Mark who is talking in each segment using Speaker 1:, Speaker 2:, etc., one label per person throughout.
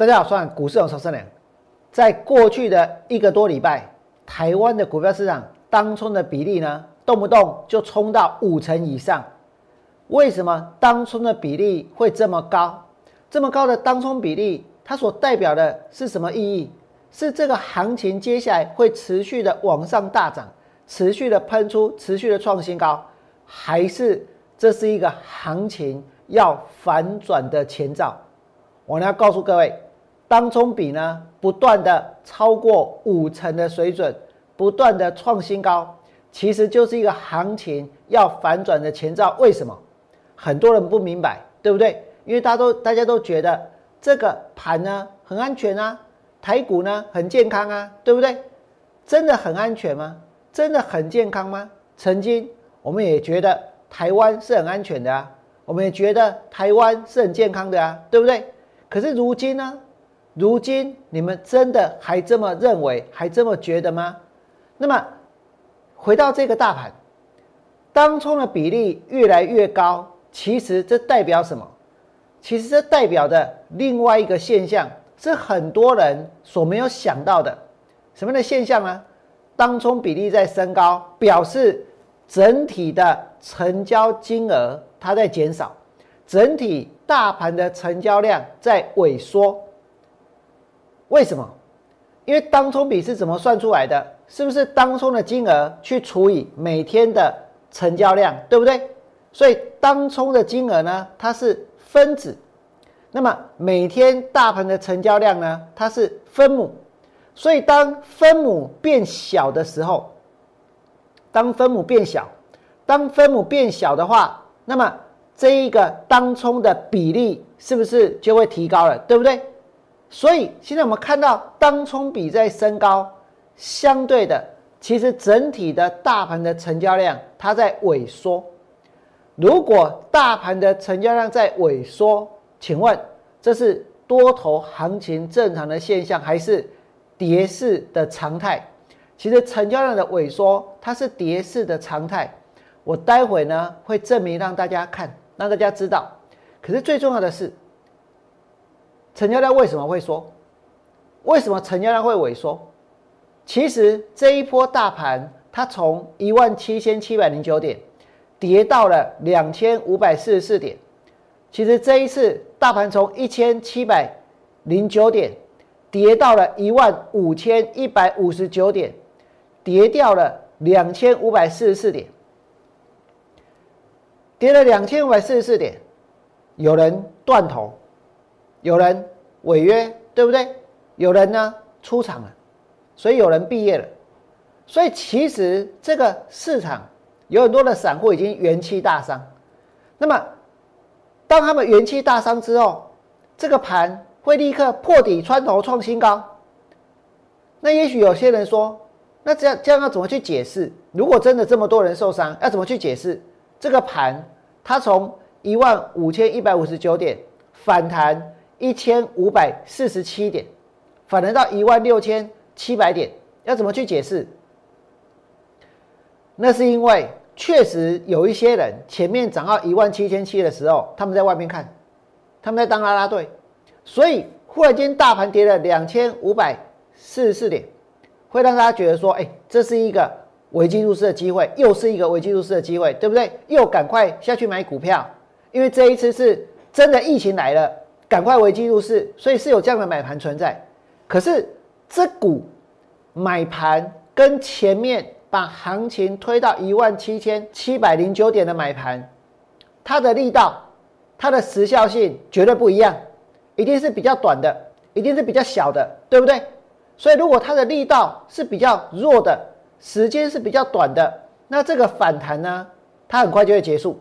Speaker 1: 大家好，我是股市有超生良。在过去的一个多礼拜，台湾的股票市场当冲的比例呢，动不动就冲到五成以上。为什么当冲的比例会这么高？这么高的当冲比例，它所代表的是什么意义？是这个行情接下来会持续的往上大涨，持续的喷出，持续的创新高，还是这是一个行情要反转的前兆？我呢要告诉各位，当中比呢不断的超过五成的水准，不断的创新高，其实就是一个行情要反转的前兆。为什么？很多人不明白，对不对？因为大家都大家都觉得这个盘呢很安全啊。台股呢很健康啊，对不对？真的很安全吗？真的很健康吗？曾经我们也觉得台湾是很安全的啊，我们也觉得台湾是很健康的啊，对不对？可是如今呢？如今你们真的还这么认为，还这么觉得吗？那么回到这个大盘，当冲的比例越来越高，其实这代表什么？其实这代表的另外一个现象。是很多人所没有想到的，什么样的现象呢？当冲比例在升高，表示整体的成交金额它在减少，整体大盘的成交量在萎缩。为什么？因为当冲比是怎么算出来的？是不是当冲的金额去除以每天的成交量，对不对？所以当冲的金额呢，它是分子。那么每天大盘的成交量呢？它是分母，所以当分母变小的时候，当分母变小，当分母变小的话，那么这一个当冲的比例是不是就会提高了？对不对？所以现在我们看到当冲比在升高，相对的，其实整体的大盘的成交量它在萎缩。如果大盘的成交量在萎缩，请问这是多头行情正常的现象，还是跌势的常态？其实成交量的萎缩，它是跌势的常态。我待会呢会证明让大家看，让大家知道。可是最重要的是，成交量为什么会缩？为什么成交量会萎缩？其实这一波大盘，它从一万七千七百零九点跌到了两千五百四十四点。其实这一次大盘从一千七百零九点跌到了一万五千一百五十九点，跌掉了两千五百四十四点，跌了两千五百四十四点，有人断头，有人违约，对不对？有人呢出场了，所以有人毕业了，所以其实这个市场有很多的散户已经元气大伤，那么。当他们元气大伤之后，这个盘会立刻破底穿头创新高。那也许有些人说，那这样这样要怎么去解释？如果真的这么多人受伤，要怎么去解释这个盘？它从一万五千一百五十九点反弹一千五百四十七点，反弹到一万六千七百点，要怎么去解释？那是因为。确实有一些人前面涨到一万七千七的时候，他们在外面看，他们在当拉拉队，所以忽然间大盘跌了两千五百四十四点，会让大家觉得说，哎，这是一个危机入市的机会，又是一个危机入市的机会，对不对？又赶快下去买股票，因为这一次是真的疫情来了，赶快危机入市，所以是有这样的买盘存在。可是这股买盘跟前面。把行情推到一万七千七百零九点的买盘，它的力道、它的时效性绝对不一样，一定是比较短的，一定是比较小的，对不对？所以如果它的力道是比较弱的，时间是比较短的，那这个反弹呢，它很快就会结束。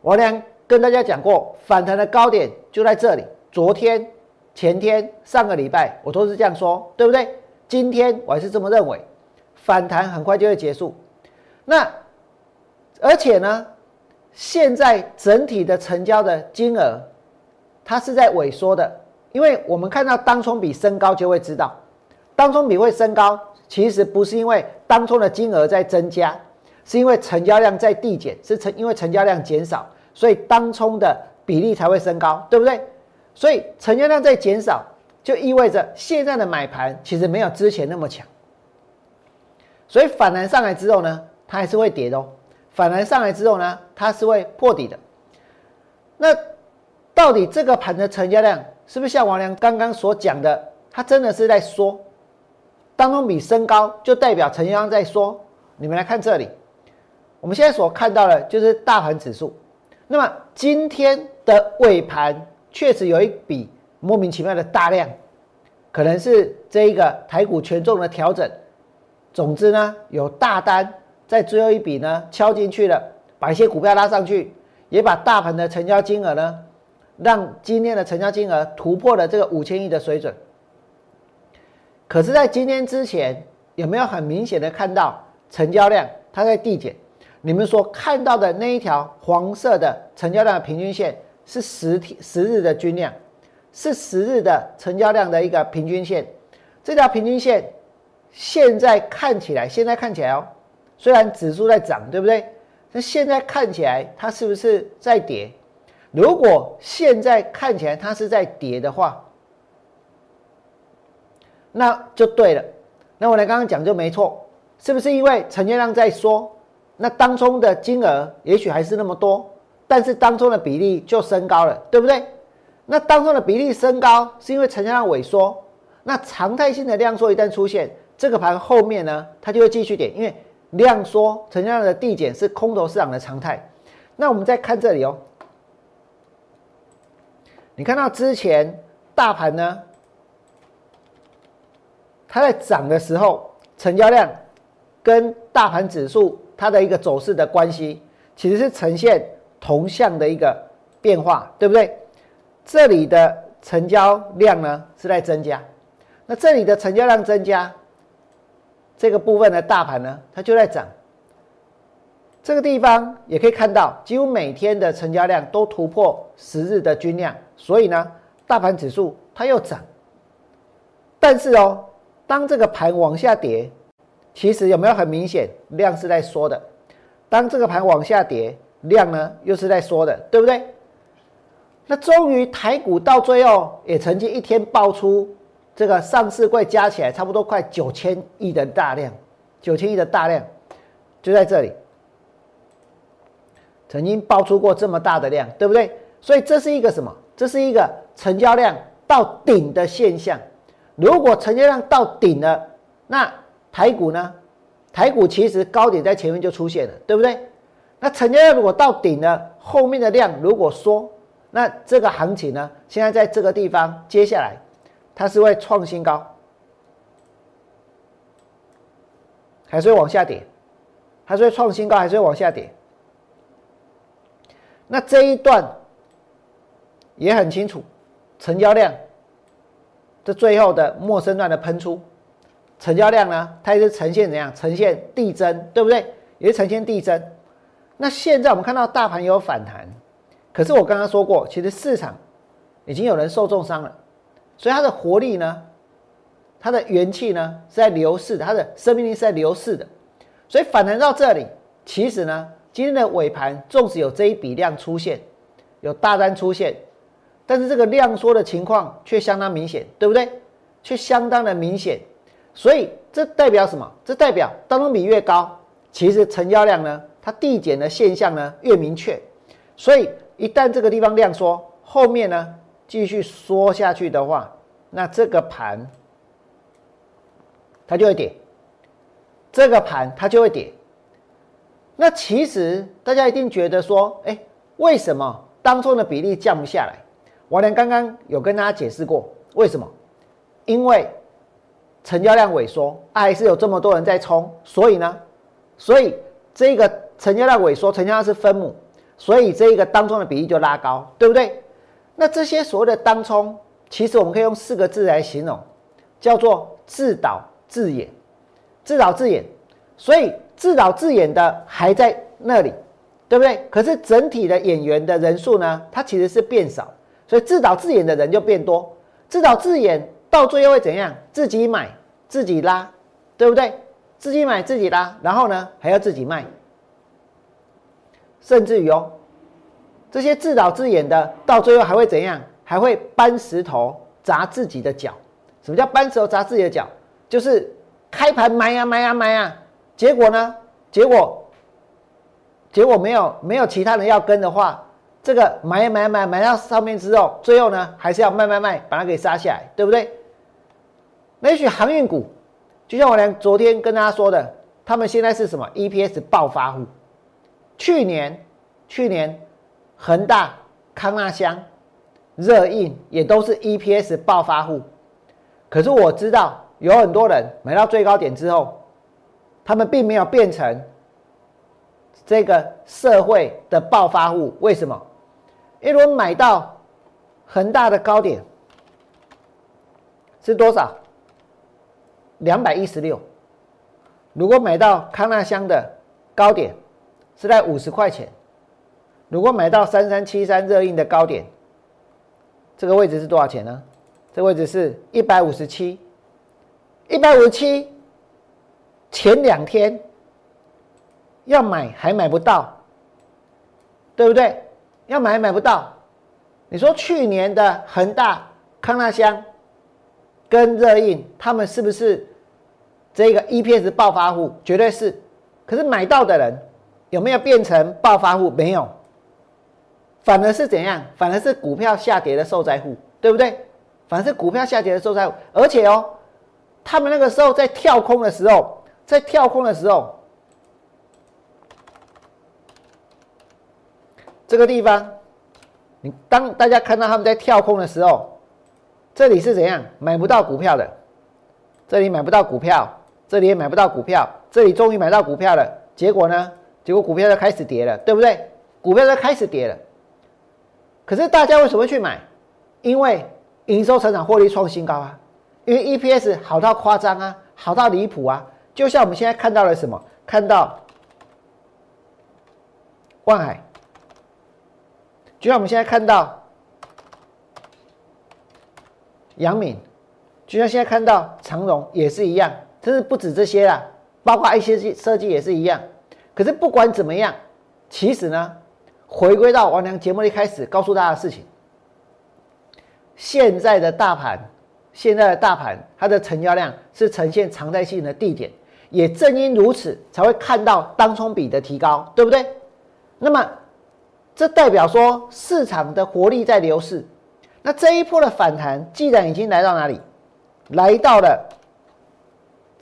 Speaker 1: 我俩跟大家讲过，反弹的高点就在这里，昨天、前天、上个礼拜我都是这样说，对不对？今天我还是这么认为。反弹很快就会结束，那而且呢，现在整体的成交的金额，它是在萎缩的，因为我们看到当冲比升高就会知道，当冲比会升高，其实不是因为当冲的金额在增加，是因为成交量在递减，是成因为成交量减少，所以当冲的比例才会升高，对不对？所以成交量在减少，就意味着现在的买盘其实没有之前那么强。所以反弹上来之后呢，它还是会跌的哦。反弹上来之后呢，它是会破底的。那到底这个盘的成交量是不是像王良刚刚所讲的，它真的是在缩？当中比升高就代表成交量在缩。你们来看这里，我们现在所看到的就是大盘指数。那么今天的尾盘确实有一笔莫名其妙的大量，可能是这一个台股权重的调整。总之呢，有大单在最后一笔呢敲进去了，把一些股票拉上去，也把大盘的成交金额呢，让今天的成交金额突破了这个五千亿的水准。可是，在今天之前，有没有很明显的看到成交量它在递减？你们所看到的那一条黄色的成交量的平均线是十天十日的均量，是十日的成交量的一个平均线，这条平均线。现在看起来，现在看起来哦，虽然指数在涨，对不对？那现在看起来它是不是在跌？如果现在看起来它是在跌的话，那就对了。那我来刚刚讲就没错，是不是因为成交量在缩？那当中的金额也许还是那么多，但是当中的比例就升高了，对不对？那当中的比例升高是因为成交量萎缩，那常态性的量缩一旦出现。这个盘后面呢，它就会继续点，因为量缩、成交量的递减是空头市场的常态。那我们再看这里哦，你看到之前大盘呢，它在涨的时候，成交量跟大盘指数它的一个走势的关系，其实是呈现同向的一个变化，对不对？这里的成交量呢是在增加，那这里的成交量增加。这个部分的大盘呢，它就在涨。这个地方也可以看到，几乎每天的成交量都突破十日的均量，所以呢，大盘指数它又涨。但是哦，当这个盘往下跌，其实有没有很明显量是在缩的？当这个盘往下跌，量呢又是在缩的，对不对？那终于台股到最后也曾经一天爆出。这个上市柜加起来差不多快九千亿的大量，九千亿的大量就在这里，曾经爆出过这么大的量，对不对？所以这是一个什么？这是一个成交量到顶的现象。如果成交量到顶了，那台股呢？台股其实高点在前面就出现了，对不对？那成交量如果到顶了，后面的量如果说，那这个行情呢？现在在这个地方，接下来。它是会创新高，还是会往下跌？还是会创新高，还是会往下跌？那这一段也很清楚，成交量这最后的陌生段的喷出，成交量呢，它也是呈现怎样？呈现递增，对不对？也是呈现递增。那现在我们看到大盘有反弹，可是我刚刚说过，其实市场已经有人受重伤了。所以它的活力呢，它的元气呢是在流逝的，它的生命力是在流逝的。所以反弹到这里，其实呢，今天的尾盘纵使有这一笔量出现，有大单出现，但是这个量缩的情况却相当明显，对不对？却相当的明显。所以这代表什么？这代表当中比越高，其实成交量呢，它递减的现象呢越明确。所以一旦这个地方量缩，后面呢？继续缩下去的话，那这个盘它就会跌，这个盘它就会跌。那其实大家一定觉得说，哎，为什么当中的比例降不下来？王良刚刚有跟大家解释过，为什么？因为成交量萎缩，还是有这么多人在冲，所以呢，所以这个成交量萎缩，成交量是分母，所以这一个当中的比例就拉高，对不对？那这些所谓的当冲，其实我们可以用四个字来形容，叫做自导自演，自导自演。所以自导自演的还在那里，对不对？可是整体的演员的人数呢，它其实是变少，所以自导自演的人就变多。自导自演到最后会怎样？自己买自己拉，对不对？自己买自己拉，然后呢还要自己卖，甚至于哦。这些自导自演的，到最后还会怎样？还会搬石头砸自己的脚。什么叫搬石头砸自己的脚？就是开盘买呀买呀买呀，结果呢？结果结果没有没有其他人要跟的话，这个买买买买到上面之后，最后呢还是要卖卖卖，把它给杀下来，对不对？也许航运股，就像我俩昨天跟大家说的，他们现在是什么 EPS 爆发户？去年去年恒大、康纳香、热印也都是 EPS 爆发户，可是我知道有很多人买到最高点之后。他们并没有变成这个社会的暴发户，为什么？因为我买到恒大的高点是多少？两百一十六。如果买到康纳香的高点是在五十块钱，如果买到三三七三热印的高点，这个位置是多少钱呢？这个位置是一百五十七，一百五十七。前两天要买还买不到，对不对？要买还买不到。你说去年的恒大、康纳香跟热印，他们是不是这个 EPS 爆发户？绝对是。可是买到的人有没有变成爆发户？没有，反而是怎样？反而是股票下跌的受灾户，对不对？反而是股票下跌的受灾户。而且哦，他们那个时候在跳空的时候。在跳空的时候，这个地方，你当大家看到他们在跳空的时候，这里是怎样买不到股票的？这里买不到股票，这里也买不到股票，这里终于买到股票了。结果呢？结果股票就开始跌了，对不对？股票就开始跌了。可是大家为什么去买？因为营收成长、获利创新高啊！因为 EPS 好到夸张啊，好到离谱啊！就像我们现在看到了什么？看到万海，就像我们现在看到杨敏，就像现在看到长荣也是一样，真是不止这些啦，包括一些设计也是一样。可是不管怎么样，其实呢，回归到王良节目一开始告诉大家的事情，现在的大盘，现在的大盘，它的成交量是呈现常态性的递减。也正因如此，才会看到当冲比的提高，对不对？那么，这代表说市场的活力在流逝。那这一波的反弹，既然已经来到哪里？来到了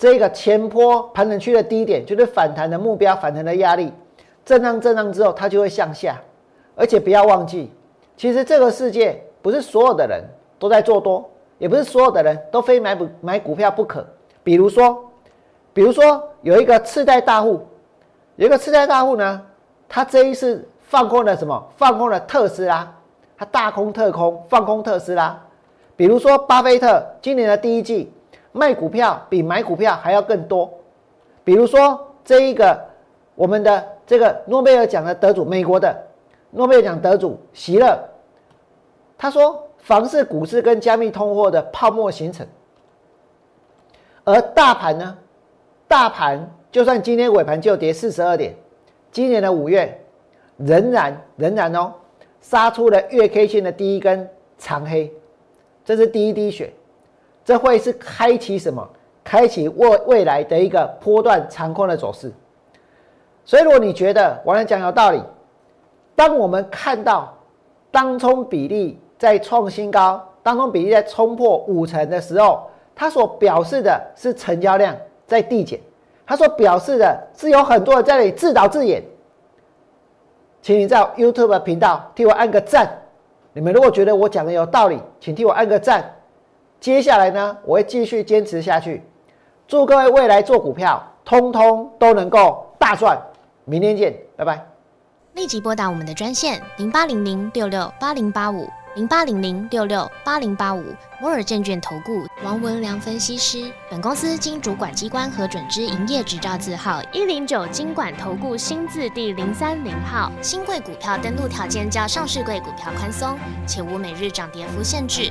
Speaker 1: 这个前坡盘整区的低点，就是反弹的目标、反弹的压力。震荡震荡之后，它就会向下。而且不要忘记，其实这个世界不是所有的人都在做多，也不是所有的人都非买股买股票不可。比如说。比如说有一个次贷大户，有一个次贷大户呢，他这一次放空了什么？放空了特斯拉，他大空特空，放空特斯拉。比如说巴菲特今年的第一季卖股票比买股票还要更多。比如说这一个我们的这个诺贝尔奖的得主，美国的诺贝尔奖得主席勒，他说，房市、股市跟加密通货的泡沫形成，而大盘呢？大盘就算今天尾盘就跌四十二点，今年的五月仍然仍然哦，杀出了月 K 线的第一根长黑，这是第一滴血，这会是开启什么？开启未未来的一个波段长空的走势。所以如果你觉得我来讲有道理，当我们看到当冲比例在创新高，当冲比例在冲破五成的时候，它所表示的是成交量。在递减，他所表示的是有很多人在那里自导自演，请你在 YouTube 频道替我按个赞。你们如果觉得我讲的有道理，请替我按个赞。接下来呢，我会继续坚持下去。祝各位未来做股票，通通都能够大赚。明天见，拜拜。
Speaker 2: 立即拨打我们的专线零八零零六六八零八五。零八零零六六八零八五摩尔证券投顾王文良分析师，本公司经主管机关核准之营业执照字号一零九金管投顾新字第零三零号。新贵股票登录条件较上市贵股票宽松，且无每日涨跌幅限制。